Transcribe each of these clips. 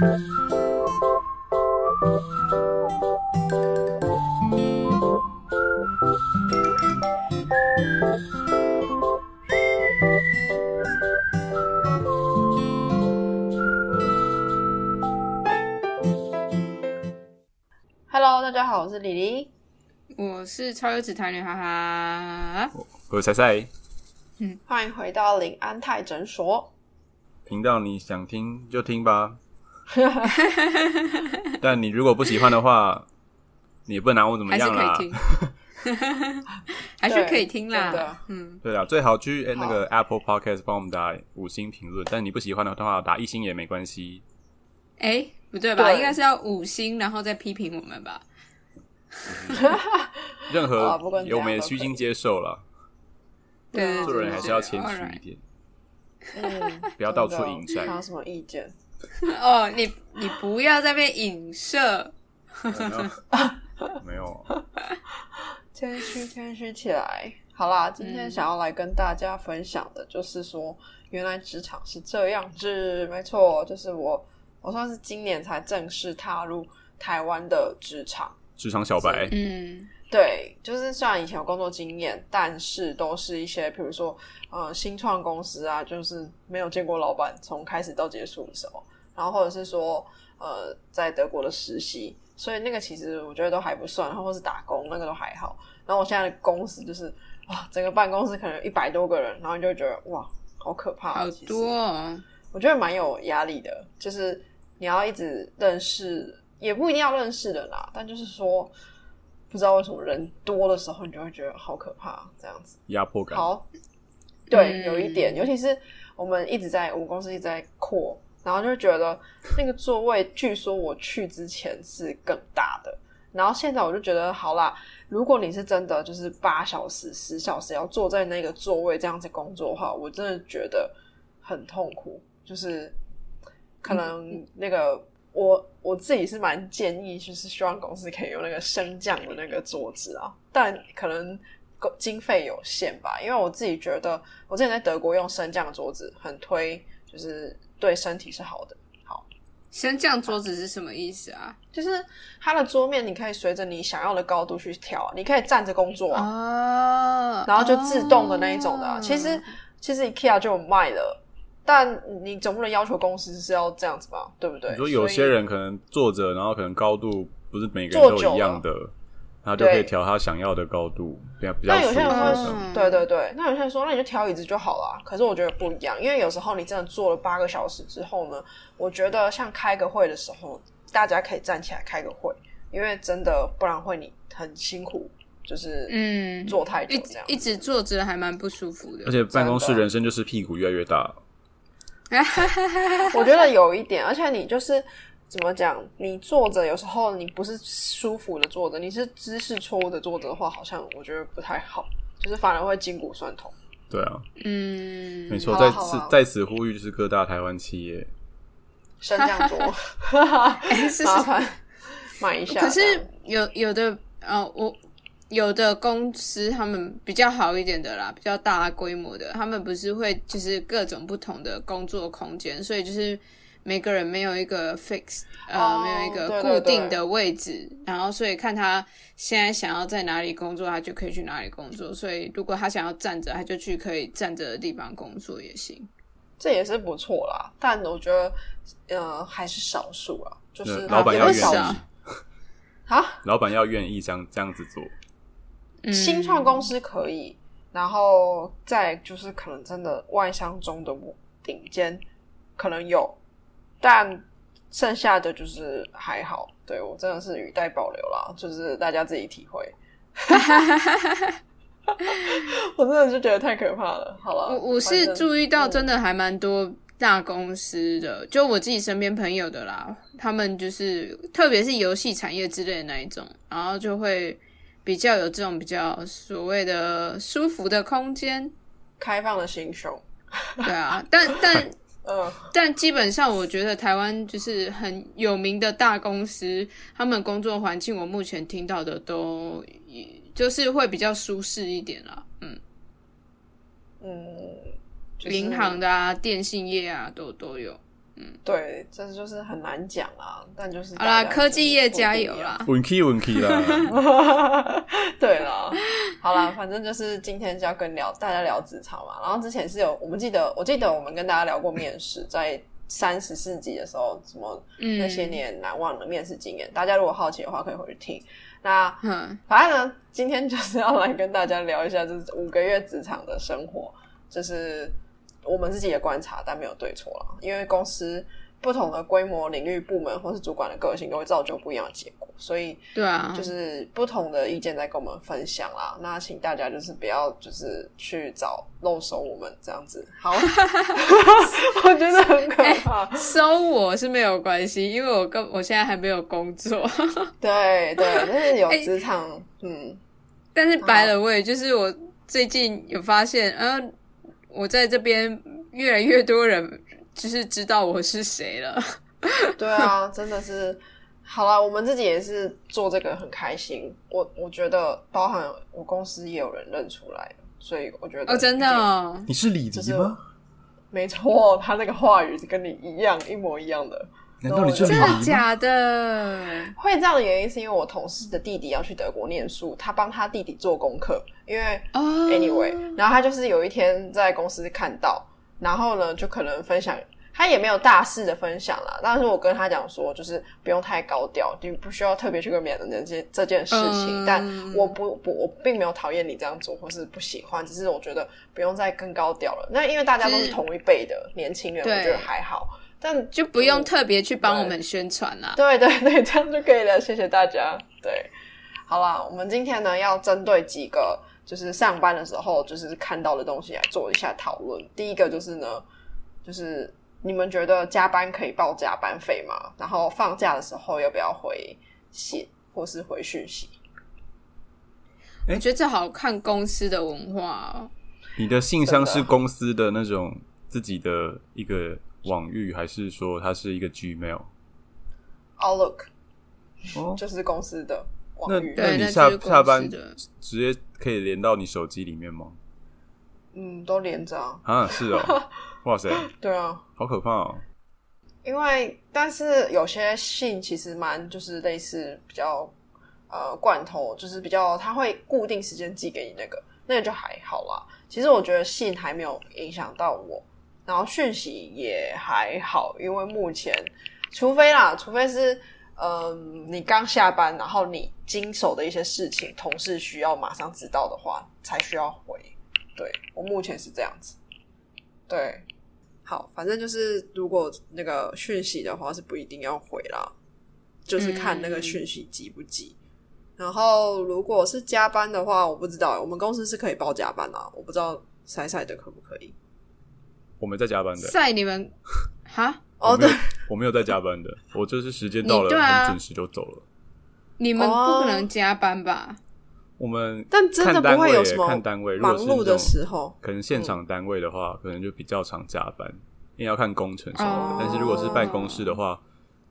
Hello，大家好，我是李黎。我是超优质台女，哈哈。我是赛赛，嗯，欢迎回到林安泰诊所。频道你想听就听吧。但你如果不喜欢的话，你也不能拿我怎么还是样啦。可以听，还是可以听啦。嗯，对啊，最好去诶那个 Apple Podcast 帮我们打五星评论，但你不喜欢的话，打一星也没关系。哎，不对吧？对应该是要五星，然后再批评我们吧？任何我们也虚心接受了，对做人还是要谦对虚一。点。嗯，不要到处引战有什么意见？哦，你你不要在那边影射。没有，谦虚，谦虚起来。好啦，今天想要来跟大家分享的，就是说，原来职场是这样子。没错，就是我，我算是今年才正式踏入台湾的职场。职场小白，嗯对，就是虽然以前有工作经验，但是都是一些，比如说呃新创公司啊，就是没有见过老板从开始到结束的时候，然后或者是说呃在德国的实习，所以那个其实我觉得都还不算，然后或是打工那个都还好。然后我现在的公司就是哇，整个办公室可能有一百多个人，然后你就会觉得哇，好可怕、好多哦。我觉得蛮有压力的，就是你要一直认识，也不一定要认识的啦，但就是说，不知道为什么人多的时候，你就会觉得好可怕，这样子。压迫感。好，对，嗯有一点，尤其是我们一直在我们公司一直在扩，然后就会觉得那个座位，据说我去之前是更大的，然后现在我就觉得，好啦，如果你是真的就是八小时、十小时要坐在那个座位这样子工作的话，我真的觉得很痛苦，就是可能那个。我我自己是蛮建议，就是希望公司可以用那个升降的那个桌子啊，但可能够经费有限吧，因为我自己觉得，我之前在德国用升降桌子，很推，就是对身体是好的。好，升降桌子是什么意思啊？就是它的桌面，你可以随着你想要的高度去调，你可以站着工作啊，哦，然后就自动的那一种的其实其实 IKEA 就有卖的，但你总不能要求公司是要这样子吧，对不对？你说有些人可能坐着，然后可能高度不是每个人都一样的，他就可以调他想要的高度，比较比较那有些人会说对对对，那有些人说，那你就调椅子就好了。可是我觉得不一样，因为有时候你真的坐了八个小时之后呢，我觉得像开个会的时候，大家可以站起来开个会，因为真的不然会你很辛苦，就是嗯，坐太久一这样。一直坐着还蛮不舒服的而。且办公室人生就是屁股越来越大，我觉得有一点，而且你就是怎么讲，你坐着有时候你不是舒服的坐着，你是姿势错误的坐着的话，好像我觉得不太好，就是反而会筋骨酸痛。对啊，嗯，没错，在此在此呼吁就是各大台湾企业，升降桌，麻烦买一下。可是有有的呃，我有的公司他们比较好一点的啦，比较大规模的，他们不是会就是各种不同的工作空间，所以就是每个人没有一个 fix 呃、哦没有一个固定的位置，然后所以看他现在想要在哪里工作，他就可以去哪里工作。所以如果他想要站着，他就去可以站着的地方工作也行。这也是不错。啦，但我觉得呃还是少数啊，就是老板要愿意，啊。老板要愿意这样这样子做。嗯，新创公司可以，然后再就是可能真的外商中的顶尖可能有，但剩下的就是还好。对我真的是语带保留啦，就是大家自己体会。我真的是觉得太可怕了。好了，我我是注意到，嗯真的还蛮多大公司的，就我自己身边朋友的啦，他们就是特别是游戏产业之类的那一种，然后就会比较有这种比较所谓的舒服的空间，开放的心胸。对啊，但但 嗯，但基本上，我觉得台湾就是很有名的大公司，他们工作环境，我目前听到的都就是会比较舒适一点啦。嗯，嗯，就是银行的啊、电信业啊，都都有。对，这就是很难讲啊。但就是好啦，科技业加油啦！稳 key 稳 key 啦。对了，好啦，反正就是今天就要跟聊大家聊职场嘛。然后之前是有我们记得，我记得我们跟大家聊过面试，在三十四集的时候，什么嗯那些年难忘的面试经验。大家如果好奇的话，可以回去听。那嗯，反正呢，今天就是要来跟大家聊一下，就是五个月职场的生活，就是我们自己的观察，但没有对错啦。因为公司不同的规模、领域、部门或是主管的个性，都会造就不一样的结果，所以对啊，就是不同的意见在跟我们分享啦。那请大家就是不要就是去找漏收我们这样子。好，我觉得很可怕。收我是没有关系，因为我跟我现在还没有工作。对 对，但是有哎职场，嗯，但是白了我也就是我最近有发现，呃，我在这边越来越多人就是知道我是谁了。对啊，真的是。好了，我们自己也是做这个很开心。我我觉得，包含我公司也有人认出来，所以我觉得哦，真的哦，你是李就是黎吗？没错，他那个话语跟你一样，一模一样的。难道你是李真的？假的？会这样的原因是因为我同事的弟弟要去德国念书，他帮他弟弟做功课，因为哦 anyway，然后他就是有一天在公司看到，然后呢就可能分享，他也没有大肆的分享啦，但是我跟他讲说，就是不用太高调，你不需要特别去跟别人讲这件这件事情，嗯但我不不我并没有讨厌你这样做，或是不喜欢，只是我觉得不用再更高调了。那因为大家都是同一辈的年轻人，我觉得还好，但就不用特别去帮我们宣传啦。对 对对，这样就可以了。谢谢大家。对，好啦，我们今天呢要针对几个就是上班的时候就是看到的东西来做一下讨论。第一个就是呢，就是你们觉得加班可以报加班费吗？然后放假的时候要不要回信或是回讯息？我觉得这好看公司的文化哦。你的信箱是公司的那种自己的一个网域，还是说它是一个 Gmail？Outlook 哦，就是公司的那网域，那你下下班直接可以连到你手机里面吗？嗯，都连着啊。啊，是哦，哇塞，对啊，好可怕哦！因为但是有些信其实蛮就是类似比较呃罐头，就是比较它会固定时间寄给你那个，那个就还好啦。其实我觉得信还没有影响到我，然后讯息也还好，因为目前除非啦，除非是嗯、你刚下班，然后你经手的一些事情，同事需要马上知道的话，才需要回。对我目前是这样子，对。好，反正就是如果那个讯息的话是不一定要回啦，就是看那个讯息急不急。然后如果是加班的话，我不知道，我们公司是可以报加班啦，我不知道赛赛的可不可以。我们在加班的，在你们 哈？哦，对，我没有在加班的，我就是时间到了，很准时就走了。你们哦不可能加班吧？我们但真的不看单位耶会有什么看单位，如果是忙碌的时候，可能现场单位的话，可能就比较常加班，因为要看工程什么的。哦但是如果是办公室的话，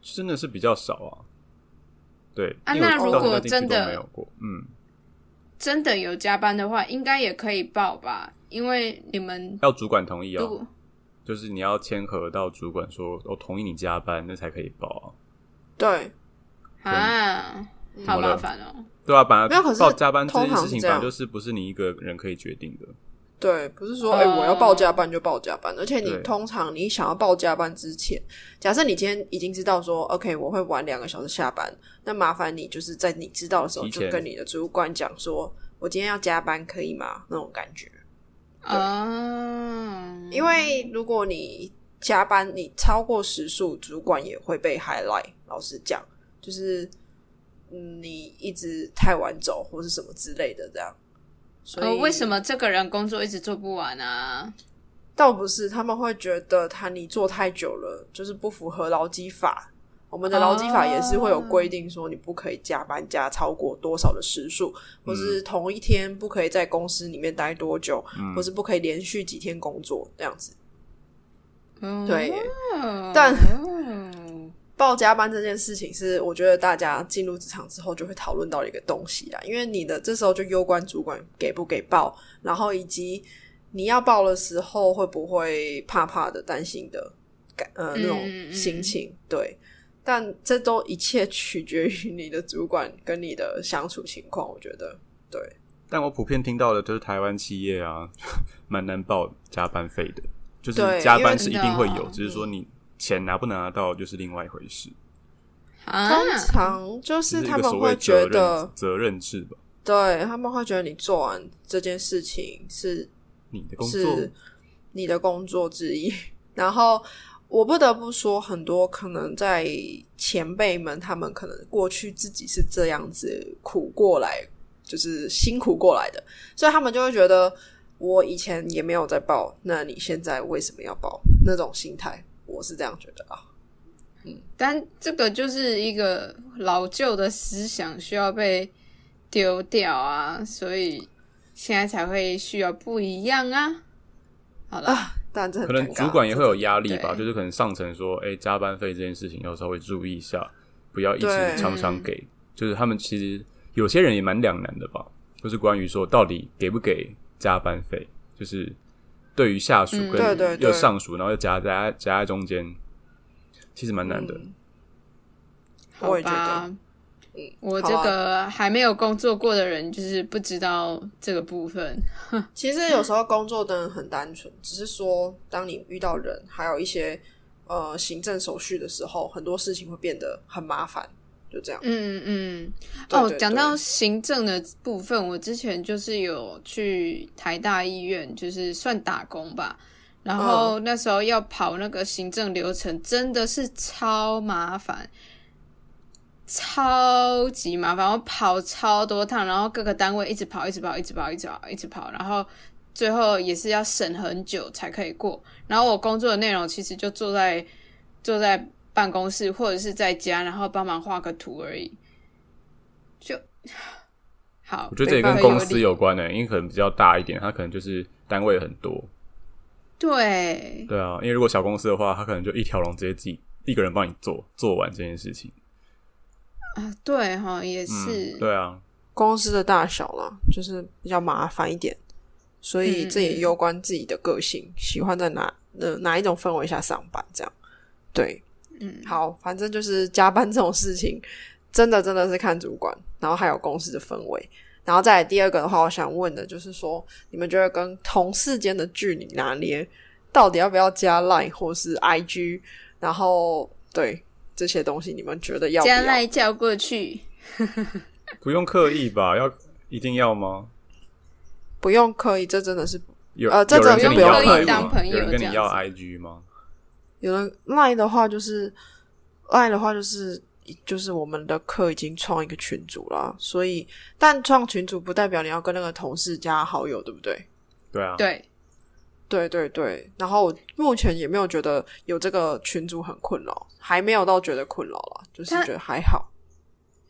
真的是比较少啊。对，啊因为我那如果真的都没有过，嗯，真的有加班的话，应该也可以报吧？因为你们要主管同意啊如，果就是你要签合到主管说我同意你加班，那才可以报啊。对，啊，好麻烦哦。对啊，本来没有可是报加班这件通常事情，本来就是不是你一个人可以决定的。对，不是说哦哎、我要报加班就报加班，而且你通常你想要报加班之前，假设你今天已经知道说，OK，我会晚两个小时下班，那麻烦你就是在你知道的时候就跟你的主管讲说，我今天要加班可以吗？那种感觉，啊，因为如果你加班你超过时数，主管也会被 highlight。老实讲，就是嗯，你一直太晚走或是什么之类的这样。所以、呃，为什么这个人工作一直做不完啊？倒不是，他们会觉得他你做太久了，就是不符合劳基法。我们的劳基法也是会有规定，说你不可以加班加超过多少的时数，或是同一天不可以在公司里面待多久，或是不可以连续几天工作这样子。嗯对，但嗯 报加班这件事情是，我觉得大家进入职场之后就会讨论到一个东西啦，因为你的这时候就攸关主管给不给报，然后以及你要报的时候会不会怕怕的、担心的，感呃那种嗯嗯嗯心情，对。但这都一切取决于你的主管跟你的相处情况，我觉得对。但我普遍听到的都是台湾企业啊，蛮难报加班费的，就是对加班是一定会有，只是说你钱拿不拿到就是另外一回事，啊，通常就就是他们会觉得任，责任制吧。对他们会觉得你做完这件事情是你的工作是你的工作之一。然后我不得不说，很多可能在前辈们，他们可能过去自己是这样子苦过来，就是辛苦过来的，所以他们就会觉得我以前也没有在报，那你现在为什么要报？那种心态，我是这样觉得啊。嗯但这个就是一个老旧的思想，需要被丢掉啊，所以现在才会需要不一样啊。好了，啊，但这可能主管也会有压力吧，就是可能上层说，哎、加班费这件事情要稍微注意一下，不要一直常常给。就是他们其实有些人也蛮两难的吧，就是关于说到底给不给加班费，就是对于下属嗯跟对对对。又上属，然后又夹在夹在中间，其实蛮难的。嗯。好我也觉吧得。我这个还没有工作过的人，就是不知道这个部分。其实有时候工作的人很单纯，只是说当你遇到人，还有一些呃行政手续的时候，很多事情会变得很麻烦，就这样。嗯嗯，哦，讲到行政的部分，我之前就是有去台大医院，就是算打工吧。然后那时候要跑那个行政流程，真的是超麻烦，超级麻烦。我跑超多趟，然后各个单位一直跑，一直跑，一直跑，一直跑，一直跑，然后最后也是要审很久才可以过。然后我工作的内容其实就坐在坐在办公室或者是在家，然后帮忙画个图而已。就好，我觉得这也跟公司有关的、因为可能比较大一点，它可能就是单位很多。对对啊，因为如果小公司的话，他可能就一条龙直接自己一个人帮你做做完这件事情。啊，对哈，也是、嗯，对啊，公司的大小啦，就是比较麻烦一点，所以嗯这也攸关自己的个性，喜欢在哪呃哪一种氛围下上班，这样。对，嗯，好，反正就是加班这种事情，真的真的是看主管，然后还有公司的氛围。然后再来第二个的话，我想问的就是说，你们觉得跟同事间的距离拿捏，到底要不要加 Line 或是 IG？然后对这些东西，你们觉得要不加？赖叫过去，不用刻意吧？要一定要吗？不用刻意，这真的是有呃这有人真的是不用刻意当朋友有人跟你要 IG 吗？有人 Line 的话，就是 Line 的话，就是就是我们的课已经创一个群组了，所以但创群组不代表你要跟那个同事加好友，对不对？对啊，对，对对对，然后目前也没有觉得有这个群组很困扰，还没有到觉得困扰了，就是觉得还好。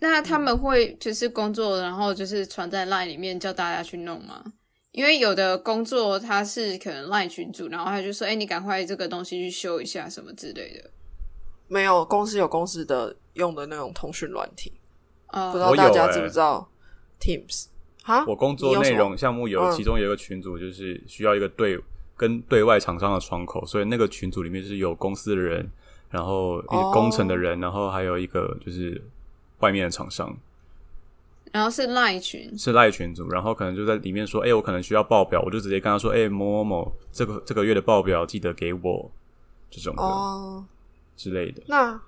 那他们会就是工作，然后就是传在 LINE 里面叫大家去弄吗？因为有的工作他是可能 LINE 群组，然后他就说：“哎、你赶快这个东西去修一下什么之类的。没有公司有公司的用的那种通讯软体，哦”不知道大家欸知不知道 Teams 啊？我工作内容项目有嗯其中有一个群组，就是需要一个对跟对外厂商的窗口，所以那个群组里面是有公司的人，然后工程的人，然后还有一个就是外面的厂商。然后是 LINE 群，是赖群组，然后可能就在里面说，哎、我可能需要报表，我就直接跟他说，哎、某某某，这个这个月的报表记得给我，这种的、哦，之类的。那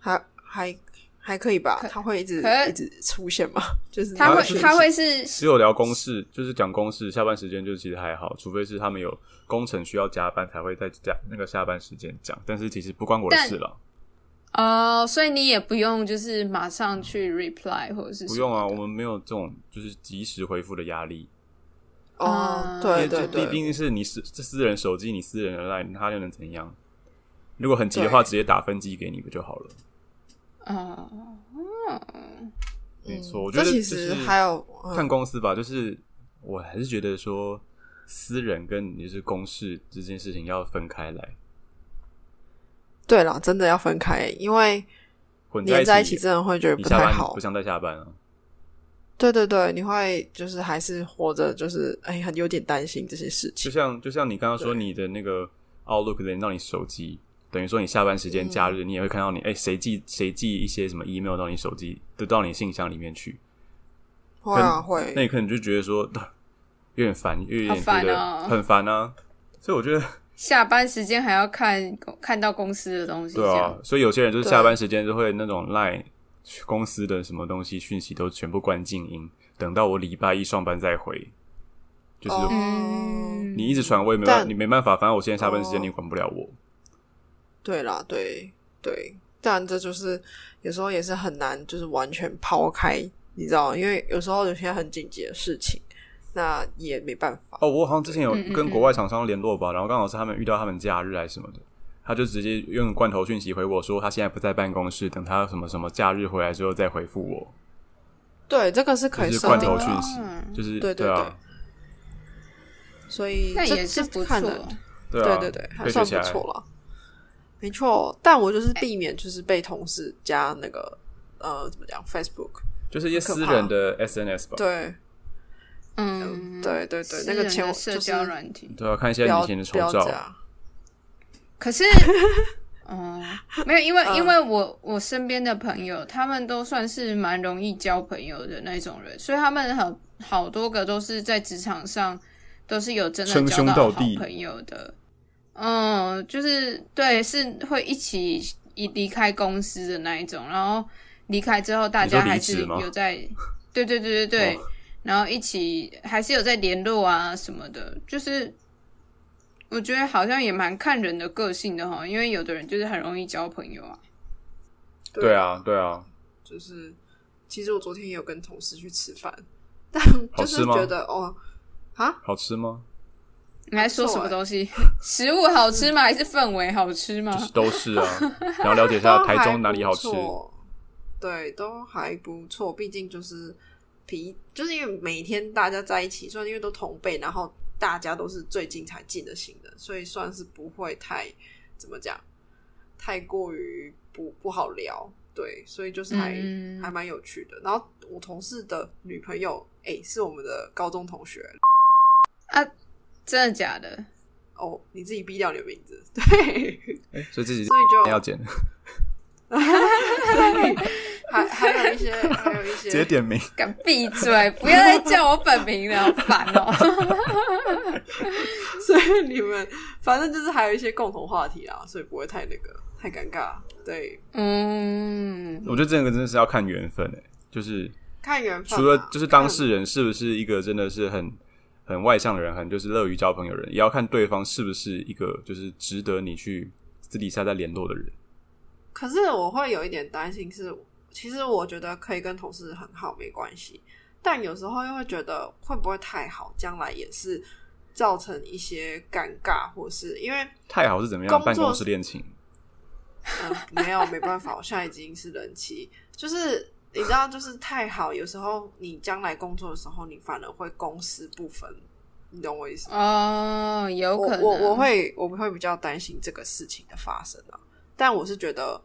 还还还可以吧？可它会一直一直出现吗？就是他会他会是只有聊公事，就是讲公事，下班时间就其实还好，除非是他们有工程需要加班才会在加那个下班时间讲，但是其实不关我的事了。哦，所以你也不用就是马上去 reply 或者是不用啊，我们们没有这种就是及时回复的压力。哦，对对对毕竟是你私这私人手机，你私人的 line，他又能怎样？如果很急的话，直接打分机给你不就好了？哦，没错，我嗯觉得其实还有嗯看公司吧，就是我还是觉得说私人跟就是公事这件事情要分开来，对了，真的要分开，因为混连在一一起真的会觉得不太好不。想再下班啊。对对对，你会就是还是活着，就是哎，很有点担心这些事情就。像就像你刚刚说你的那个 Outlook 连到你手机，等于说你下班时间、假日，你也会看到你哎谁寄谁寄一些什么 email 到你手机，都到你信箱里面去。会啊会，那你可能就觉得说有点烦，有点好烦觉得哦很烦啊。所以我觉得，下班时间还要看看到公司的东西，对啊，所以有些人就是下班时间就会那种赖公司的什么东西讯息都全部关静音，等到我礼拜一上班再回。就是你一直传我也没办法，你没办法，反正我现在下班时间哦你管不了我。对啦，对对，但这就是有时候也是很难，就是完全抛开，你知道，因为有时候有些很紧急的事情，那也没办法。哦，我好像之前有跟国外厂商联络吧，然后刚好是他们遇到他们假日还是什么的，他就直接用罐头讯息回我说他现在不在办公室，等他什么什么假日回来之后再回复我，对，这个是可以是罐设定的，头讯息嗯，就是对对啊，所以这那也是不错。对啊，对对对，还算不错了。没错，但我就是避免就是被同事加那个呃怎么讲 Facebook，就是一些私人的 SNS 吧，对嗯，对对对，那个人的社交软体。对啊，看一些以前的丑照，可是，嗯，没有，因为嗯因为我我身边的朋友，他们都算是蛮容易交朋友的那种人，所以他们很好多个都是在职场上都是有真的称交到好兄道弟朋友的。嗯，就是对，是会一起一离开公司的那一种，然后离开之后，大家还是有在，对对对对对，哦。然后一起还是有在联络啊什么的，就是我觉得好像也蛮看人的个性的哈，因为有的人就是很容易交朋友啊。对啊，对啊，就是其实我昨天也有跟同事去吃饭，但就是觉得哦啊，好吃吗？你还说什么东西？食物好吃吗？还是氛围好吃吗就？是都是啊，然后了解一下台中哪里好吃对，都还不错。毕竟就是皮，就是因为每天大家在一起，虽然因为都同辈，然后大家都是最近才进的新的，所以算是不会太怎么讲，太过于不不好聊。对，所以就是还、嗯还蛮有趣的。然后我同事的女朋友，哎、是我们的高中同学啊，真的假的？哦，你自己逼掉你的名字，对，哎所以自己所以就要剪，还还有一些，还有一些直接点名。敢闭嘴！不要再叫我本名了，好烦哦。所以你们反正就是还有一些共同话题啊，所以不会太那个太尴尬。对，嗯，我觉得这个真的是要看缘分诶，就是看缘分啊、除了就是当事人是不是一个真的是很很外向的人，很就是乐于交朋友的人，也要看对方是不是一个就是值得你去私底下再联络的人。可是我会有一点担心是，其实我觉得可以跟同事很好没关系，但有时候又会觉得会不会太好，将来也是造成一些尴尬，或是因为太好是怎么样？办公室恋情，嗯，没有，没办法，我现在已经是人妻，就是你知道，就是太好，有时候你将来工作的时候，你反而会公私不分，你懂我意思吗？哦，有我可能，我我会我会比较担心这个事情的发生啊，但我是觉得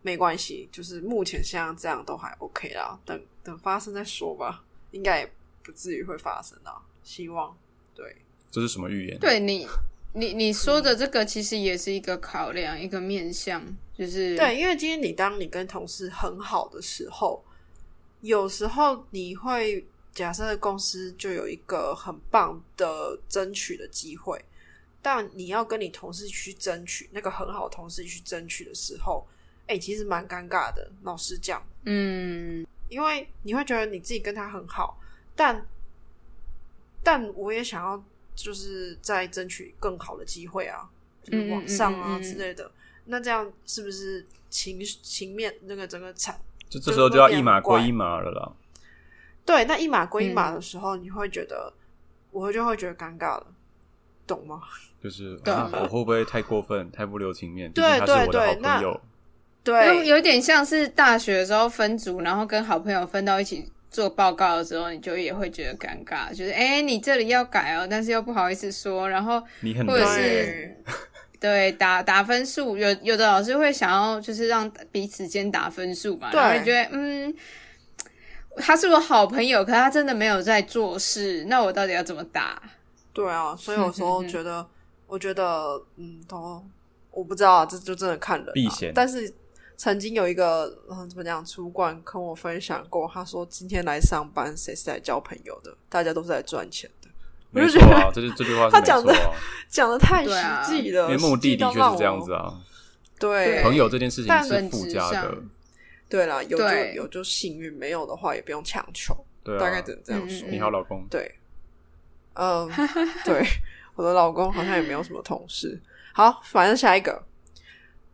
没关系，就是目前像这样都还 OK 啦，等等发生再说吧，应该也不至于会发生啊，希望对，这是什么预言？对你，你你说的这个其实也是一个考量，一个面向，就是对，因为今天你当你跟同事很好的时候，有时候你会假设公司就有一个很棒的争取的机会，但你要跟你同事去争取那个很好的同事去争取的时候，哎、其实蛮尴尬的。老实讲，嗯因为你会觉得你自己跟他很好，但但我也想要就是再争取更好的机会啊，就是往上啊嗯嗯嗯嗯之类的。那这样是不是情情面那个整个场就这时候就要一码归一码了啦。对那一码归一码嗯的时候，你会觉得我就会觉得尴尬了，懂吗？就是、啊、我会不会太过分、太不留情面？对对对好朋友。有对，有点像是大学的时候分组，然后跟好朋友分到一起做报告的时候，你就也会觉得尴尬，就是哎、诶你这里要改哦，但是又不好意思说，然后你很或者是对打打分数，有有的老师会想要就是让彼此间打分数嘛，对然后你觉得嗯，他是我好朋友，可他真的没有在做事，那我到底要怎么打？对啊，所以有时候觉得，我觉得嗯，都我不知道啊，这就真的看人、啊。避嫌但是曾经有一个嗯怎么讲，主管跟我分享过，他说今天来上班谁是来交朋友的？大家都是来赚钱的。我没就觉得错啊，这就这句话他讲的讲的太实际了，因为目的的确是这样子啊。对，朋友这件事情但是附加的，对啦，有就有就幸运，没有的话也不用强求，对啊。大概只能这样说。嗯你好，老公。对，嗯，对，我的老公好像也没有什么同事。好，反正下一个，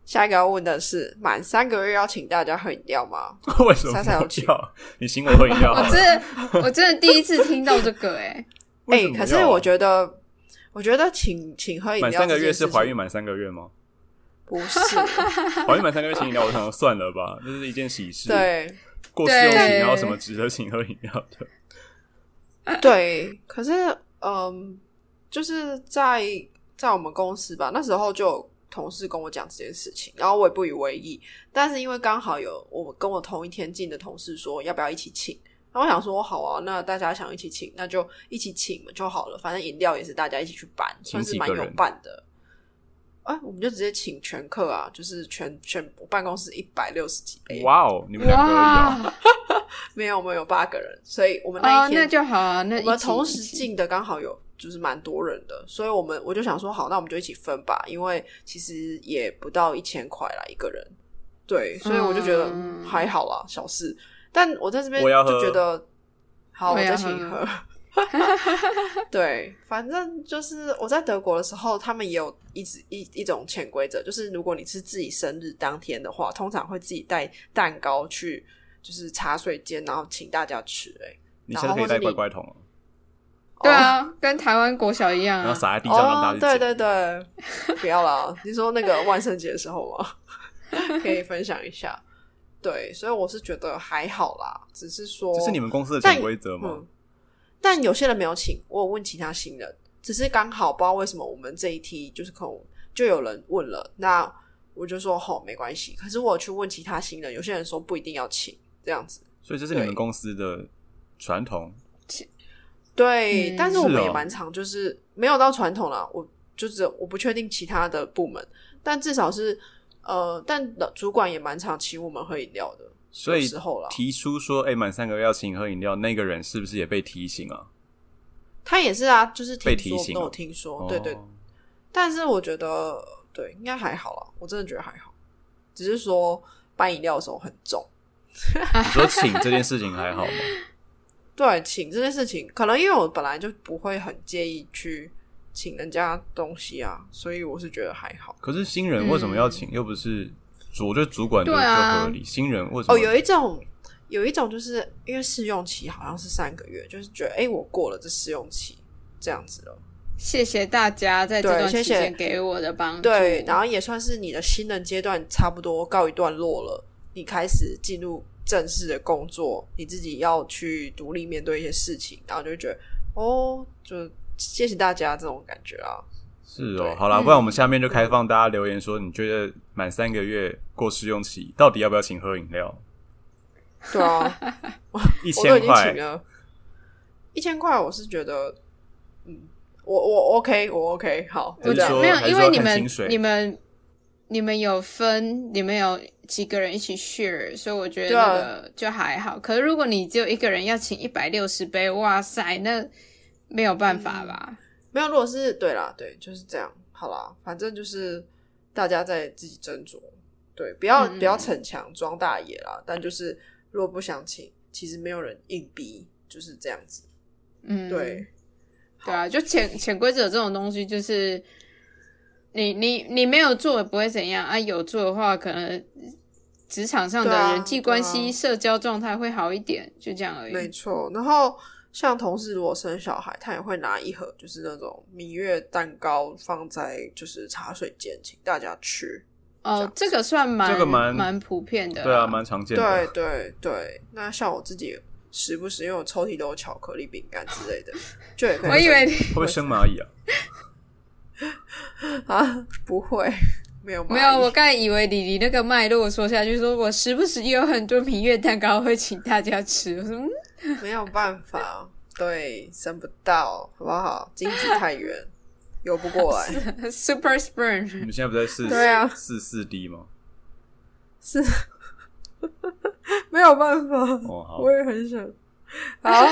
下一个要问的是，满三个月要请大家喝饮料吗？为什么莎莎有请？你请我喝饮料我。真的我真的第一次听到这个、哎，哎、为什么要啊可是我觉得，我觉得请请喝饮料满三个月是怀孕满三个月吗？不是？怀孕满三个月请饮料，我想说算了吧，这是一件喜事。，对过试用期然后什么值得请喝饮料的？对，可是嗯，就是在在我们公司吧，那时候就有同事跟我讲这件事情，然后我也不以为意。但是因为刚好有我跟我同一天进的同事说要不要一起请，然后我想说好啊，那大家想一起请，那就一起请就好了，反正饮料也是大家一起去办，算是蛮有办的。哎、我们就直接请全客啊，就是全全 我办公室一百六十几杯，哇哦，你们两个而已哦。哇，没有我们有八个人，所以我们那哦，一天、那就好啊，那我们同时进的刚好有就是蛮多人的，所以我们我就想说好，那我们就一起分吧，因为其实也不到一千块啦一个人，对，所以我就觉得、还好啦，小事。但我在这边就觉得好，我再请你喝喝。对，反正就是我在德国的时候，他们也有一直一一种潜规则，就是如果你是自己生日当天的话，通常会自己带蛋糕去，就是茶水间，然后请大家吃、欸。哎，你现在可以带乖乖桶哦，对啊，跟台湾国小一样啊。然后撒在地上让大哦，家去捡。对对对，不要啦！你说那个万圣节的时候吗？可以分享一下。对，所以我是觉得还好啦，只是说这是你们公司的但潜规则吗嗯？，但有些人没有请，我有问其他新人，只是刚好不知道为什么我们这一梯就是可能就有人问了，那我就说好没关系。可是我去问其他新人，有些人说不一定要请这样子。所以这是你们公司的传统。对，嗯但是我们也蛮常就是没有到传统啦，我就是我不确定其他的部门，但至少是呃，但主管也蛮常请我们喝饮料的，所以有时候啦，提出说，哎，满三个月要请喝饮料，那个人是不是也被提醒啊？他也是啊，就是被听说都有提醒哦听说，对对哦但是我觉得对应该还好啦，我真的觉得还好，只是说搬饮料的时候很重。你说请这件事情还好吗？对，请这件事情，可能因为我本来就不会很介意去请人家东西啊，所以我是觉得还好。可是新人为什么要请？又不是主，我觉得主管就就对啊合理。新人为什么？哦，有一种，有一种就是因为试用期好像是三个月，就是觉得哎、诶我过了这试用期这样子了，谢谢大家在这对段期谢谢间给我的帮助。对，然后也算是你的新人阶段差不多告一段落了，你开始进入正式的工作，你自己要去独立面对一些事情，然后就会觉得哦，就谢谢大家这种感觉啊。是哦好啦，不然我们下面就开放大家留言说，你觉得满三个月过试用期，到底要不要请喝饮料？对啊，一我都已经请千块，了，一千块，我是觉得，嗯，我我 OK，我 OK，好，我就这样因为你们你们你们有分，你们有几个人一起 share，所以我觉得就还好。可是如果你只有一个人要请一百六十杯，哇塞，那没有办法吧？没有，如果是对啦，对，就是这样，好啦，反正就是大家在自己斟酌，对，不要、嗯不要逞强装大爷啦，但就是如果不想请，其实没有人硬逼，就是这样子，嗯，对，对啊，就潜潜规则这种东西，就是你你你没有做也不会怎样啊，有做的话，可能职场上的人际关系、社交状态会好一点，就这样而已。没错。然后像同事如果生小孩，他也会拿一盒就是那种蜜月蛋糕放在就是茶水间，请大家吃。哦，这个算蛮这个蛮蛮普遍的啦，对啊，蛮常见对的。对对，那像我自己时不时因为我抽屉都有巧克力饼干之类的，就也可以。我以为你会不会生蚂蚁啊？啊，不会，没有没有，我刚才以为你你那个脉络说下去，说我时不时也有很多明月蛋糕会请大家吃。我说，嗯，没有办法，对，生不到，好不好？经济太远，游不过来，Super Spring，你们现在不在四对啊四四 D 吗？是没有办法。哦，我，也很想。好，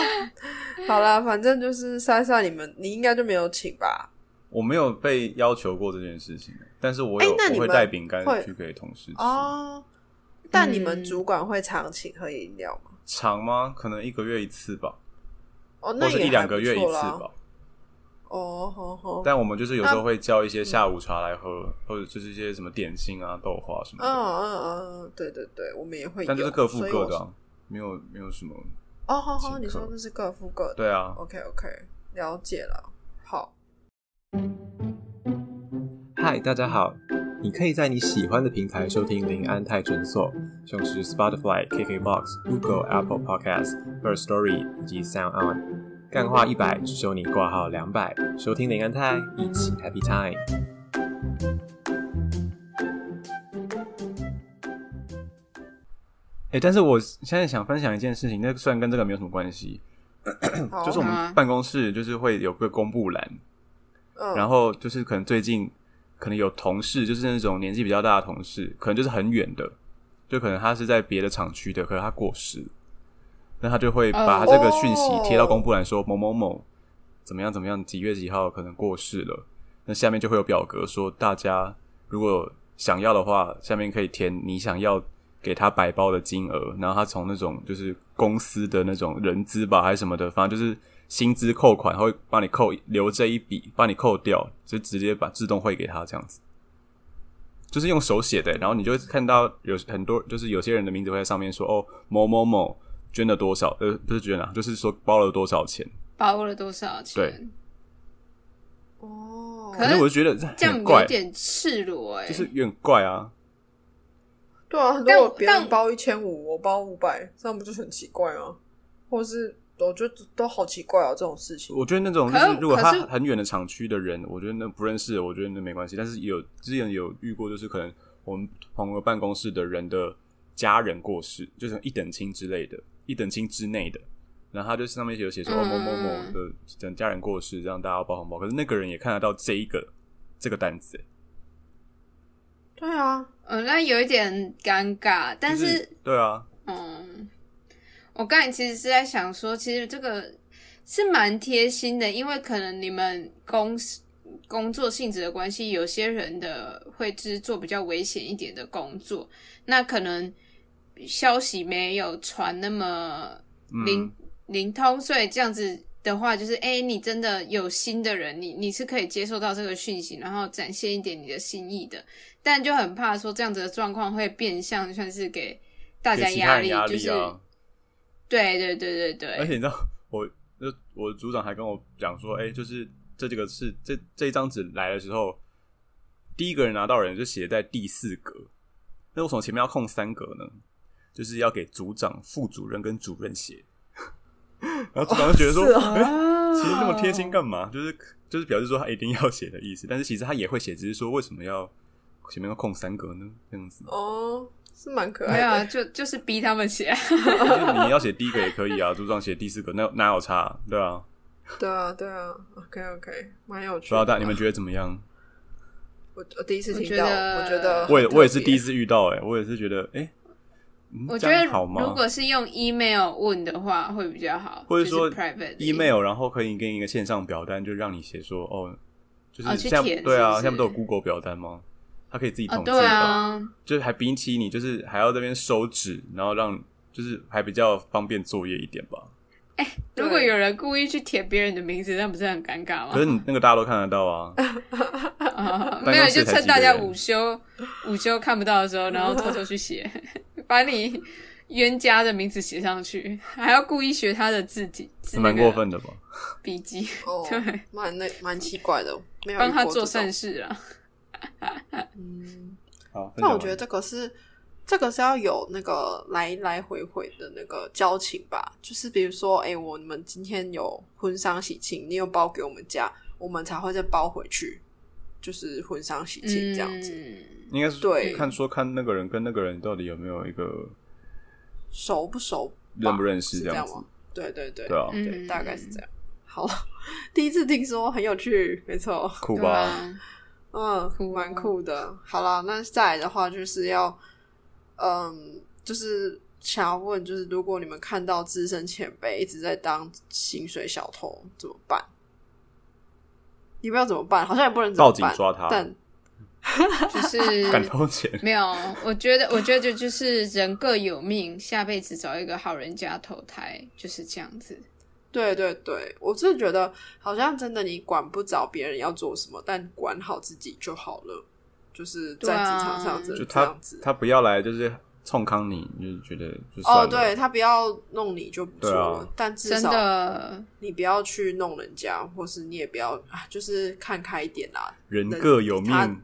好啦，反正就是莎莎，你们你应该就没有请吧？我没有被要求过这件事情，但是我有我会带饼干去给同事吃。哦，但你们嗯主管会常请喝饮料吗？常吗？可能一个月一次吧，哦，那是一两个月一次。吧。哦，好好。但我们就是有时候那会叫一些下午茶来喝，或者就是一些什么点心啊、豆花什么嗯的。嗯嗯，对对对，我们也会，但就是各付各的、啊，没有没有什么。哦，好好，你说客那是各付各的。对啊，OK OK，了解了。好，嗨，大家好！你可以在你喜欢的平台收听林安泰诊所，像是 Spotify、KKBox、Google、Apple Podcast、First Story 以及 Sound On。干话一百，只收你挂号两百，收听林安泰，一起 Happy Time。哎、但是我现在想分享一件事情，那虽然跟这个没有什么关系，就是我们办公室就是会有个公布栏，然后就是可能最近可能有同事，就是那种年纪比较大的同事，可能就是很远的，就可能他是在别的厂区的，可是他过世，那他就会把他这个讯息贴到公布栏，说某某某怎么样怎么样，几月几号可能过世了，那下面就会有表格说，大家如果想要的话，下面可以填你想要。给他摆包的金额，然后他从那种就是公司的那种人资吧，还是什么的，反正就是薪资扣款，他会帮你扣留这一笔，帮你扣掉，就直接把自动汇给他这样子，就是用手写的，然后你就会看到有很多，就是有些人的名字会在上面说哦某某某捐了多少，呃不是捐啊，就是说包了多少钱，包了多少钱？对，哦，可是我就觉得这样有，点赤裸哎、就是有点怪啊，对啊，很但多别人包一千五，我包五百，这样不就很奇怪吗？或是我觉得都好奇怪哦，这种事情。我觉得那种就是是如果他很远的厂区的人，我觉得那不认识，我觉得那没关系。但是有之前有遇过，就是可能我们朋友办公室的人的家人过世，就是一等亲之类的，一等亲之内的，然后他就上面有写说、嗯哦某某某的等家人过世，让大家要包红包。可是那个人也看得到这一个这个单子，对啊，嗯，那有一点尴尬，但就是对啊，嗯，我刚才其实是在想说，其实这个是蛮贴心的，因为可能你们公司工作性质的关系，有些人的会是做比较危险一点的工作，那可能消息没有传那么灵、嗯，灵通，所以这样子的话，就是哎、诶你真的有心的人，你你是可以接受到这个讯息，然后展现一点你的心意的，但就很怕说这样子的状况会变相算是给大家给其他人力，就是。对对对对对，而且你知道，我就我组长还跟我讲说，哎、就是这几个是这这一张纸来的时候，第一个人拿到的人就写在第四格，那为什么前面要空三格呢？就是要给组长、副主任跟主任写。然后组长就觉得说，其实那么贴心干嘛？就是就是表示说他一定要写的意思，但是其实他也会写，只是说为什么要前面要空三格呢？这样子，哦，是蛮可没有啊，就就是逼他们写，你要写第一个也可以啊，组长写第四个，那哪有差、对啊，对啊，对啊，OK OK，蛮有趣不知道的。大你们觉得怎么样？我我第一次听到，我觉得我也我也是第一次。遇到、欸，哎，我也是觉得，哎、嗯我觉得好吗？如果是用 email 问的话会比较好，或者说 private email，然后可以给你一个线上表单，就让你写说，哦，就是哦去像、填对啊，现在不都有 Google 表单吗？它可以自己哦，统计、对啊，就是还比起你就是还要这边收纸，然后让就是还比较方便作业一点吧。对。如果有人故意去填别人的名字，那不是很尴尬吗？可是你那个大家都看得到啊，没有，就趁大家午休午休看不到的时候，然后偷偷去写，把你冤家的名字写上去，还要故意学他的字体，字蛮过分的吧？笔记，哦 对，蛮那蛮奇怪的，没有帮他做善事啊。嗯，好，但我觉得这个是这个是要有那个来来回回的那个交情吧，就是比如说，哎、我们今天有婚丧喜庆，你有包给我们家，我们才会再包回去，就是婚丧喜庆这样子，嗯。应该是对。看说看那个人跟那个人到底有没有一个熟不熟，认不认识这这样子。吗？对对对，对啊，大概是这样。好，第一次听说很有趣，没错，对酷吧？啊，嗯，酷蛮酷的。好了，那再来的话就是要，嗯，就是想要问，就是如果你们看到资深前辈一直在当薪水小偷，怎么办？你们要怎么办？好像也不能怎么报警办抓他但就是 敢偷钱，没有，我觉得，我觉得就是人各有命，下辈子找一个好人家投胎，就是这样子。对对对，我是觉得好像真的你管不着别人要做什么，但管好自己就好了。就是在职场上就他样子。他不要来就是冲康你，你就觉得就。哦，对他不要弄你就不错了，但至少的，你不要去弄人家，或是你也不要啊，就是看开一点啦。人各有命，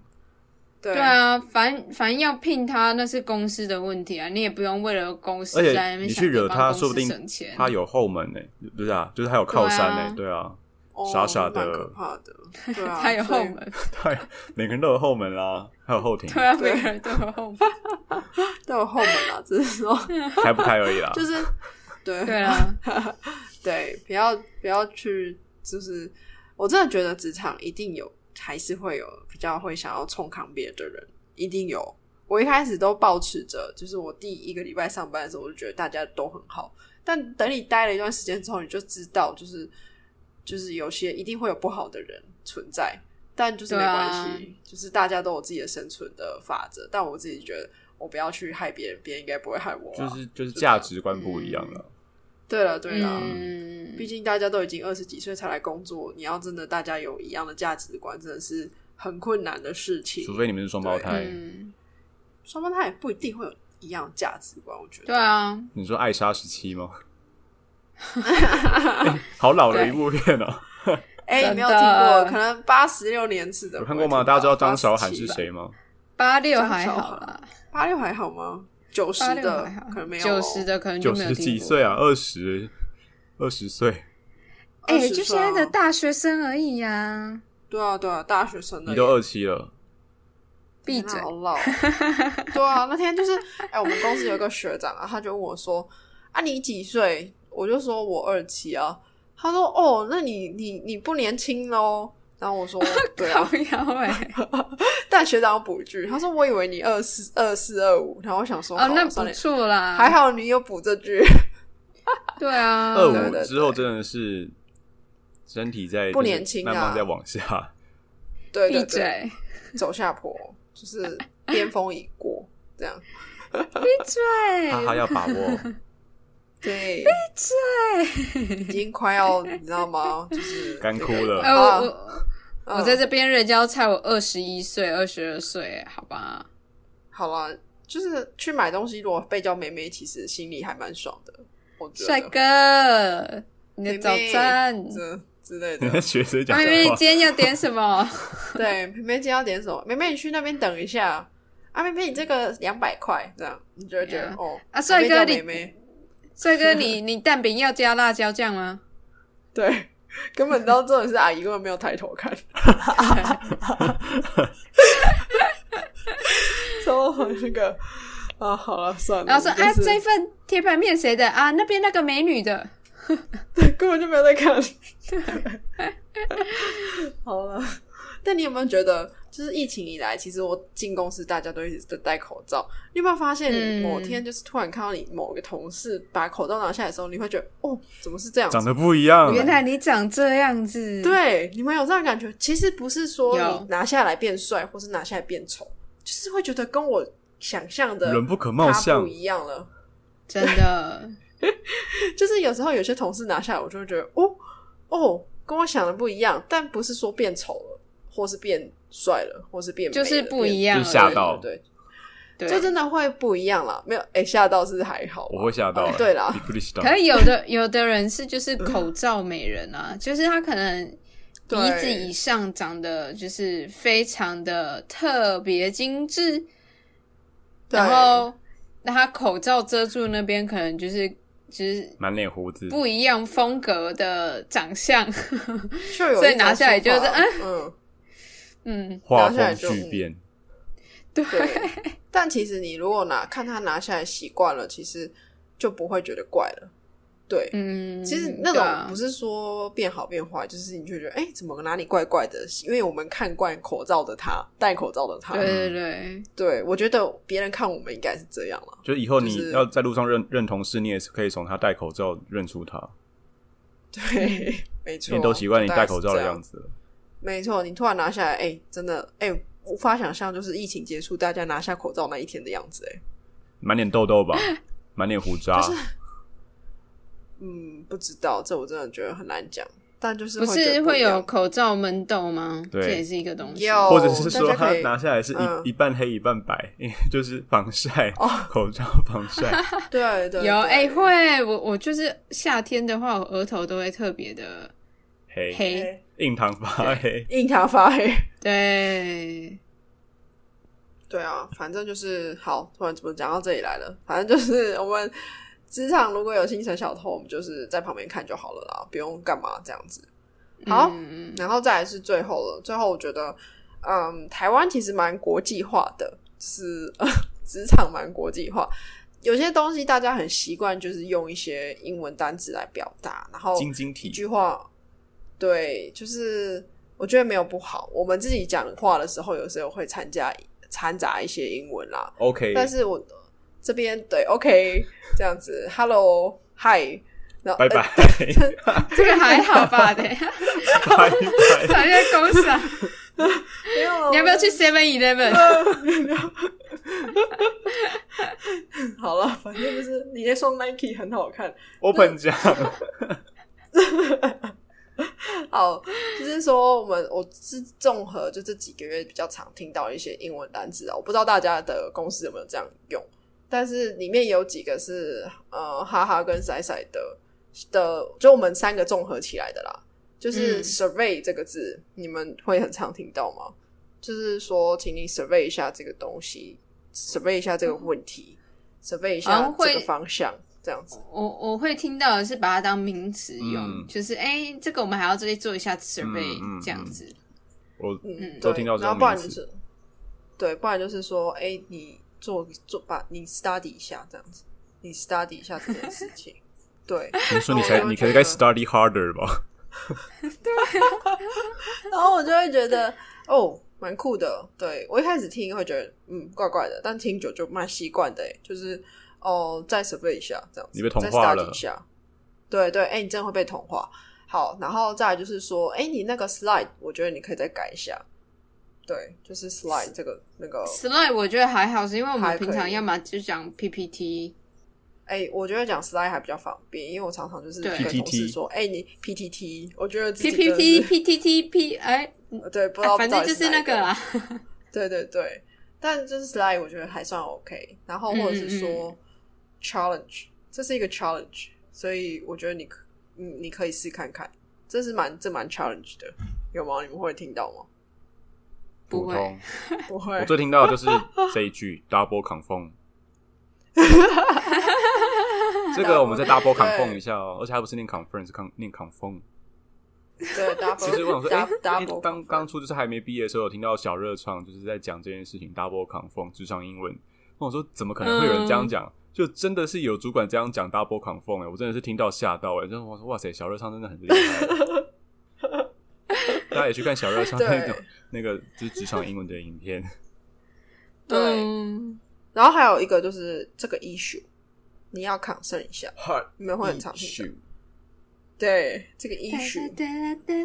对对啊，反反正要聘他那是公司的问题啊，你也不用为了公司而且在那边想你去惹他说不定省钱。他有后门呢，不是啊？就是他有靠山呢，对对啊，哦傻傻的怕的。对啊 他有后门，对，每个人都有后门啦，还有后庭，对啊，每个人都有后门。都有后门啊，只是说 开不开而已啦。就是对对啊，对，不要不要去，就是我真的觉得职场一定有，还是会有比较会想要冲扛别的人，一定有。我一开始都保持着，就是我第一个礼拜上班的时候，我就觉得大家都很好。但等你待了一段时间之后，你就知道，就是就是有些一定会有不好的人存在，但就是没关系，就是大家都有自己的生存的法则。但我自己觉得，我不要去害别人，别人应该不会害我啊、就是就是价值观不一样了。对了，对了，嗯，毕竟大家都已经二十几岁才来工作，你要真的大家有一样的价值观，真的是很困难的事情。除非你们是双胞胎，嗯，双胞胎也不一定会有一样的价值观，我觉得。对啊，你说《艾莎十七》吗？欸 好老的一部片哦，哎、没有听过？可能八十六年次的有看过吗？大家知道张韶涵是？谁吗？八六张还好啦，八六还好吗？九十的可能没有、九十。的可能就九十没有听过几岁啊，？二十二十岁，哎、20就现在的大学生而已呀、对啊，对啊，大学生的你都二七了，闭嘴！好老。对啊，那天就是，哎、我们公司有个学长啊，他就问我说：“啊，你几岁？”我就说我二七啊。他说：“哦，那你你你不年轻喽。”然后我说：“ 对啊。靠腰哎、”但学长有补一句，他说：“我以为你二四二四二五。”然后我想说：“啊，那不错啦，还好你有补这句。对啊，二五之后真的是身体在不年轻啊慢慢在往下。对”对闭对，嘴，走下坡就是巅峰已过，这样闭嘴，哈哈，要把握。对，对，已经快要你知道吗？就是干枯了我我我在这边，人家要猜我二十一岁、二十二岁，好吧？好了，就是去买东西，如果被叫妹妹，其实心里还蛮爽的。我觉得帅哥，你的早妹妹餐，这之类的。学谁讲妹妹话？今天要点什么？对，妹妹今天要点什么？妹妹你去那边等一下。啊，妹妹你这个两百块，这样你就会觉得 Yeah 哦。啊帅哥你帅哥，你 你蛋饼要加辣椒酱吗？对，根本到这种是阿姨根本没有抬头看。超那个啊，好了算了。然后说啊，就是这份铁板面谁的啊？那边那个美女的。根本就没有在看。好了，但你有没有觉得，就是疫情以来，其实我进公司大家都一直在戴口罩。你有没有发现，嗯某天就是突然看到你某个同事把口罩拿下来的时候，你会觉得哦，怎么是这样子？长得不一样。原来你长这样子，，对，你们有这样感觉？其实不是说拿下来变帅，或是拿下来变丑，就是会觉得跟我想象的人不可貌相不一样了。真的，就是有时候有些同事拿下来，我就会觉得哦哦，跟我想的不一样，但不是说变丑了，或是变帅了，或是变美了就是不一样就了，吓到对，对，就真的会不一样啦。没有，哎、吓到是还好吧，我会吓到、欸。哦对啦びっくりした可是有的有的人是就是口罩美人啊，就是他可能鼻子对以上长得就是非常的特别精致，对然后那他口罩遮住那边可能就是就是满脸胡子，不一样风格的长相，就有一种所以拿下来就是说法嗯嗯， 嗯，画拿下来就风巨变。对，对。但其实你如果拿看他拿下来习惯了，其实就不会觉得怪了。对，嗯，其实那种不是说变好变坏，就是你就觉得哎、怎么哪里怪怪的？因为我们看惯口罩的他，戴口罩的他，对对对，对我觉得别人看我们应该是这样了。就以后你要在路上认认同事，你也是可以从他戴口罩认出他，对，没错，你都习惯你戴口罩的子。样子了。没错，你突然拿下来，哎、真的，哎、无法想象，就是疫情结束，大家拿下口罩那一天的样子、哎，满脸痘痘吧，满脸胡渣，嗯，不知道，这我真的觉得很难讲，但就是不是会有口罩闷痘吗？对这也是一个东西。或者是说他大家可以拿下来是一、嗯一半黑一半白，因为就是防晒，哦口罩防晒。对对 有哎、哎、会我我就是夏天的话，我额头都会特别的黑黑。哎印堂发黑，印堂发黑。对，对啊，反正就是好，突然怎么讲到这里来了？反正就是我们职场如果有新神小偷，我们就是在旁边看就好了啦，不用干嘛这样子。好，嗯然后再来是最后了。最后我觉得，嗯，台湾其实蛮国际化的，就是呃 职场蛮国际化。有些东西大家很习惯，就是用一些英文单词来表达，然后一晶晶体句话，对，就是我觉得没有不好。我们自己讲话的时候，有时候会参加掺杂一些英文啦，OK，但是我这边对 OK 这样子，Hello Hi，然后拜拜呃 这个还好吧？等一下，拜拜。反正公司啊，没有，你要不要去 Seven Eleven？好了，反正就是你那双 Nike 很好看。Open 奖，好，就是说我们我是综合就这几个月比较常听到一些英文单词啊，我不知道大家的公司有没有这样用，但是里面有几个是呃哈哈跟塞塞的的，就我们三个综合起来的啦。就是嗯 survey 这个字，你们会很常听到吗？就是说，请你 survey 一下这个东西，survey 一下这个问题，survey 一下这个方向，这样子。我我会听到的是把它当名词用，嗯就是哎、这个我们还要这里做一下 survey、嗯嗯这样子。我嗯，对都听到这然种名词后不然就是，对，不然就是说，哎、你做做把你 study 一下这样子，你 study 一下这件事情，对。你说你才你可以该 study harder 吧？对然后我就会觉得，哦，蛮酷的。对我一开始听会觉得，嗯，怪怪的，但听久就蛮习惯的，哎就是哦，再 survey 一下这样子，你被同再化 study 一下。对对，哎、你真的会被同化。好，然后再来就是说，哎、你那个 slide，我觉得你可以再改一下。对，就是 slide 这个那个 slide 我觉得还好，是因为我们平常要么就讲 PPT，哎、我觉得讲 slide 还比较方便，因为我常常就是跟同事说，哎、你 PTT，我觉得 PPT PTT P 哎、对，不知道，反正就是那个啦。对对对，但就是 slide 我觉得还算 OK，然后或者是说、嗯 challenge，这是一个 challenge，所以我觉得你可嗯你可以试看看，这是蛮这蛮 challenge 的，有吗？你们会听到吗？不会。不会我，最听到的就是这一句 double confirm。这个我们再 double confirm 一下哦，而且还不是念 conference，是 con 念 confirm。对 double，其实我想说，哎、double 哎刚刚出就是还没毕业的时候，有听到小热唱就是在讲这件事情，double confirm 智商英文。我说，怎么可能会有人这样讲？就真的是有主管这样讲 double confirm 哎、我真的是听到吓到哎、真的我说哇塞，小热唱真的很厉害。大家也去看小热唱那对。个那个就是职场英文的影片。对，嗯。然后还有一个就是这个 issue，你要 concern 一下你们会很常听到。issue 对这个 issue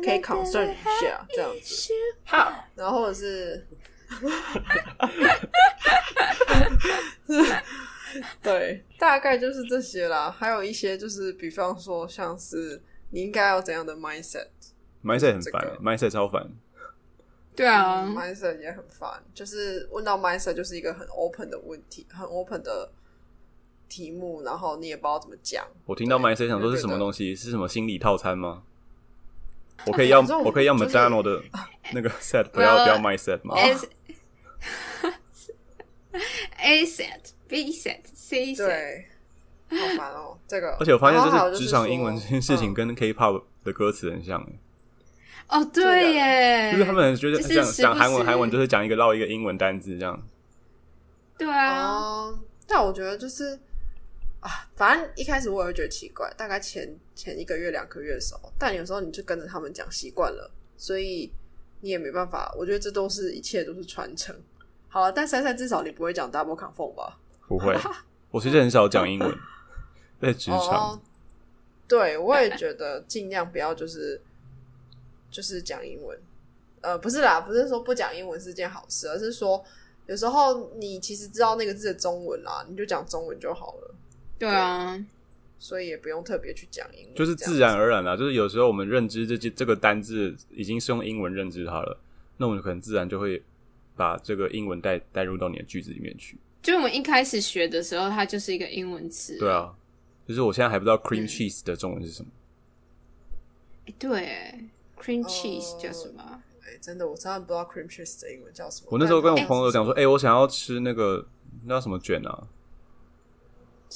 可以 concern 一下这样子。好，然后或者是，对，大概就是这些啦。还有一些就是，比方说，像是你应该要怎样的 mindset，mindset 很烦 mindset 超烦。对啊 mindset 超烦。对啊，也很烦。就是问到 mindset 就是一个很 open 的问题，很 open 的题目，然后你也不知道怎么讲。我听到对 mindset 想说是什么东西？是什么心理套餐吗？我可以要我我可以要就是 McDonald 的 那个 set，不要不要 mindset 吗？S B set C set，对，好烦哦，这个。而且我发现就是职场英文说这件事情嗯跟 K-pop 的歌词很像，欸哦对耶，就是他们觉得就是讲讲韩文，时韩文就是讲一个绕一个英文单字这样。对啊，哦，但我觉得就是啊，反正一开始我也会觉得奇怪，大概前前一个月、两个月的时候，但有时候你就跟着他们讲习惯了，所以你也没办法。我觉得这都是一切都是传承。好了，但珊珊至少你不会讲 double confirm 吧？不会，我其实很少讲英文，在职场。哦，对，我也觉得尽量不要就是就是讲英文。呃，不是啦，不是说不讲英文是件好事，而是说有时候你其实知道那个字的中文啦，你就讲中文就好了。对啊，所以也不用特别去讲英文，就是自然而然啦。就是有时候我们认知这这个单字已经是用英文认知它了，那我们可能自然就会把这个英文带带入到你的句子里面去。就我们一开始学的时候，它就是一个英文词。对啊，就是我现在还不知道 cream cheese 的中文是什么。对，cream cheese 叫什么？哎，真的，我真的不知道 cream cheese 的英文叫什么。我那时候跟我朋友讲说，哎，我想要吃那个那叫什么卷啊？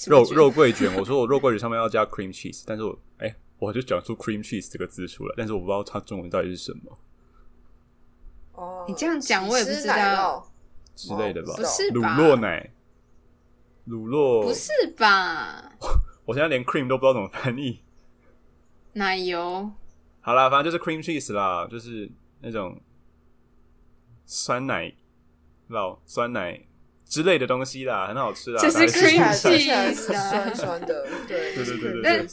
肉肉桂卷，我说我肉桂卷上面要加 cream cheese，但是我哎，我就讲出 cream cheese 这个字出来，但是我不知道它中文到底是什么。哦，你这样讲我也不知道之类的吧？不是乳酪奶，乳酪不是吧？我现在连 cream 都不知道怎么翻译。奶油。好啦，反正就是 cream cheese 啦，就是那种酸奶酪、酸奶。之类的东西啦，很好吃啦，就是 cream cheese，酸酸的，对对对对对。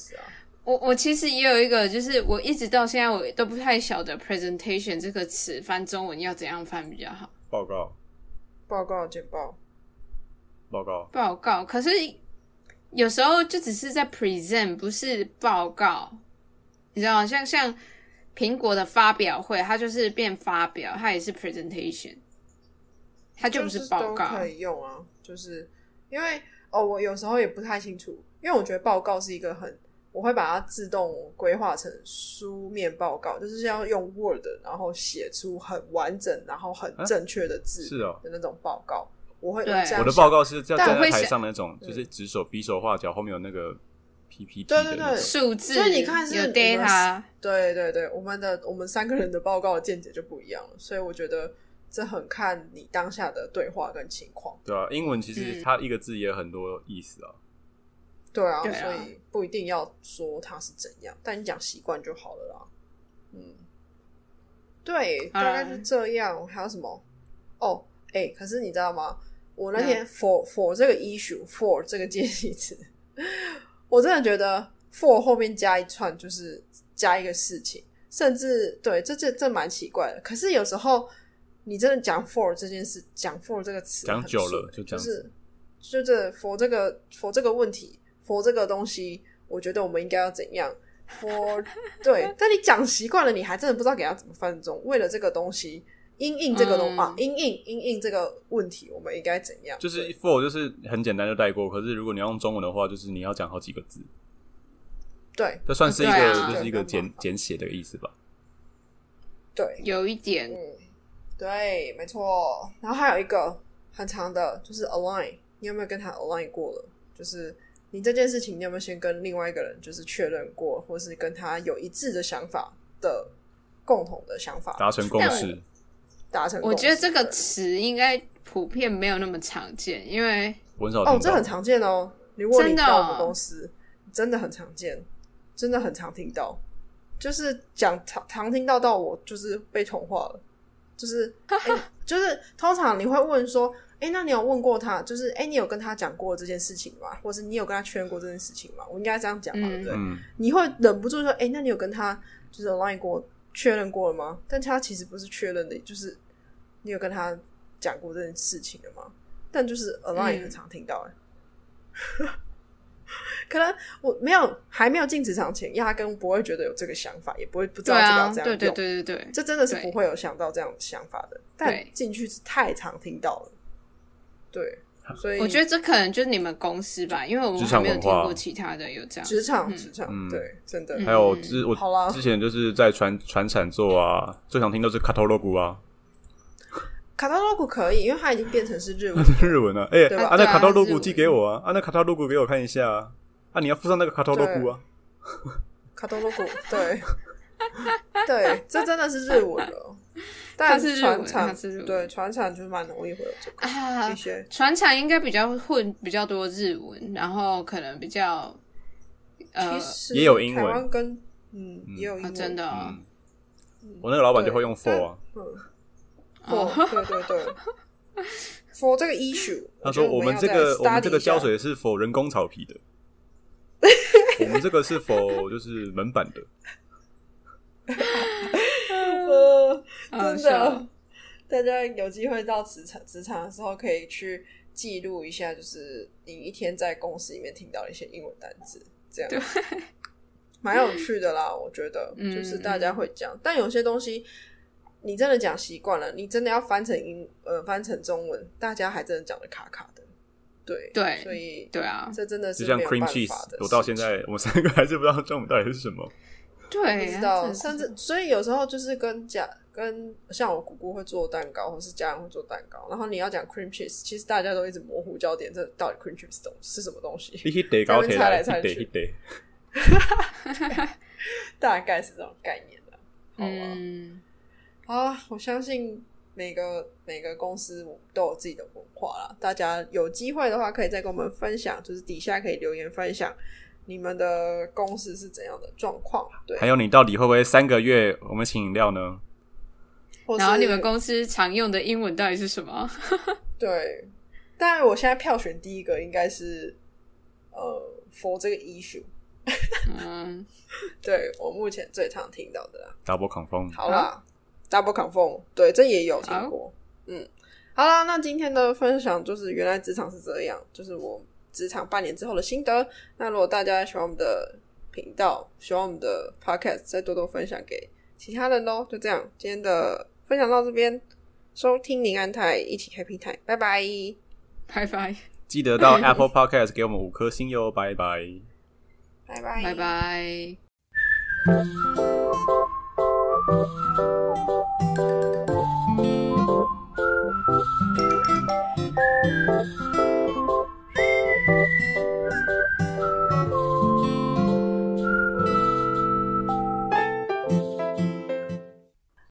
我我其实也有一个，就是我一直到现在我都不太晓得 presentation 这个词翻中文要怎样翻比较好。报告，报告简报，报告，报告。可是有时候就只是在 present，不是报告。你知道，像像苹果的发表会，它就是变发表，它也是 presentation。它就不是报告可以用啊，就是因为哦，我有时候也不太清楚，因为我觉得报告是一个很，我会把它自动规划成书面报告，就是要用 Word，然后写出很完整，然后很正确的字是哦的那种报告。我会我的报告是要站在台上那种，就是指手比手画脚，后面有那个 PPT 对对对数字，所以你看是有 data，对对对，我们的我们三个人的报告的见解就不一样了，所以我觉得。这很看你当下的对话跟情况。对啊，英文其实它一个字也有很多意思啊。对啊，所以不一定要说它是怎样，但你讲习惯就好了啦。嗯，对，大概是这样。还有什么？哦，哎，可是你知道吗？我那天 for for 这个 issue for 这个介系词，我真的觉得 for 后面加一串就是加一个事情，甚至对这这这蛮奇怪的。可是有时候。你真的讲 for 这件事，讲 for 这个词讲久了就就是就这 for 这个 for 这个问题 for 这个东西，我觉得我们应该要怎样 for 对，但你讲习惯了，你还真的不知道给他怎么翻中。为了这个东西，因应这个东啊，因应因应这个问题，我们应该怎样？就是 for 就是很简单就带过，可是如果你要用中文的话，就是你要讲好几个字。对，这算是一个就是一个简简写的意思吧？对，有一点。对，没错。然后还有一个很长的，就是 align。你有没有跟他 align 过了？就是你这件事情，你有没有先跟另外一个人就是确认过，或是跟他有一致的想法的共同的想法，达成共识？达成。我觉得这个词应该普遍没有那么常见，因为哦，这很常见哦。如果你到我们公司，真的很常见，真的很常听到，就是讲常常听到到我就是被同化了。就是，就是通常你会问说，哎，那你有问过他？就是，哎，你有跟他讲过这件事情吗？或是你有跟他确认过这件事情吗？我应该这样讲嘛，对不对？你会忍不住说，哎，那你有跟他就是 line 过确认过了吗？但他其实不是确认的，就是你有跟他讲过这件事情了吗？但就是 align 很常听到，哎。可能我没有还没有进职场前，压根不会觉得有这个想法，也不会不知道这个这样用。对对对对对，这真的是不会有想到这样的想法的。但进去是太常听到了，对，所以我觉得这可能就是你们公司吧，因为我们还没有听过其他的有这样职场职场，对，真的。还有之我之前就是在传传产做啊，最常听到是卡头罗古啊。卡塔罗古可以，因为它已经变成是日文。日文了，哎，啊，那卡塔罗古寄给我啊，啊，那卡塔罗古给我看一下啊，啊，你要附上那个卡塔罗古啊。卡塔罗古，对，对，这真的是日文了。但是日文船厂它是对船厂就是蛮容易会有这个啊一，些船厂应该比较混比较多日文，然后可能比较呃也有英文。台湾跟嗯也有英啊文真的哦。嗯，我那个老板就会用 for 啊，for 对对对。for 这个 issue，他说我们这个我们这个胶水是否人工草皮的，我们这个是否就是门板的，呃真的，大家有机会到职场职场的时候，可以去记录一下，就是你一天在公司里面听到的一些英文单词，这样。蛮有趣的啦。我觉得嗯。就是大家会讲，但有些东西你真的讲习惯了，你真的要翻成英呃翻成中文，大家还真的讲的卡卡的。对对所以对啊，这真的是就像没有 cream 办 cheese，法的我到现在我们三个还是不知道中文到底是什么。对，不知道，甚至所以有时候就是跟家跟像我姑姑会做蛋糕，或是家人会做蛋糕，然后你要讲 cream cheese，其实大家都一直模糊焦点，这到底 cream cheese 东是什么东西？你去得高铁来，在那边猜来猜去 大概是这种概念的。好啊，嗯，好啊，我相信每个每个公司都有自己的文化啦。大家有机会的话，可以再跟我们分享，就是底下可以留言分享你们的公司是怎样的状况。对，还有你到底会不会三个月我们请饮料呢？然后你们公司常用的英文到底是什么？对，当然我现在票选第一个应该是呃 for 这个 issue，嗯，对我目前最常听到的啦。double confirm，好啦、d o u b l e confirm，对，这也有听过。嗯，好啦，那今天的分享就是原来职场是这样，就是我职场半年之后的心得。那如果大家喜欢我们的频道，喜欢我们的 podcast，再多多分享给其他人喽。就这样，今天的分享到这边，收听宁安泰，一起 happy time，拜拜，拜拜，记得到 Apple Podcast 给我们五颗星哟，拜拜。拜拜，拜拜。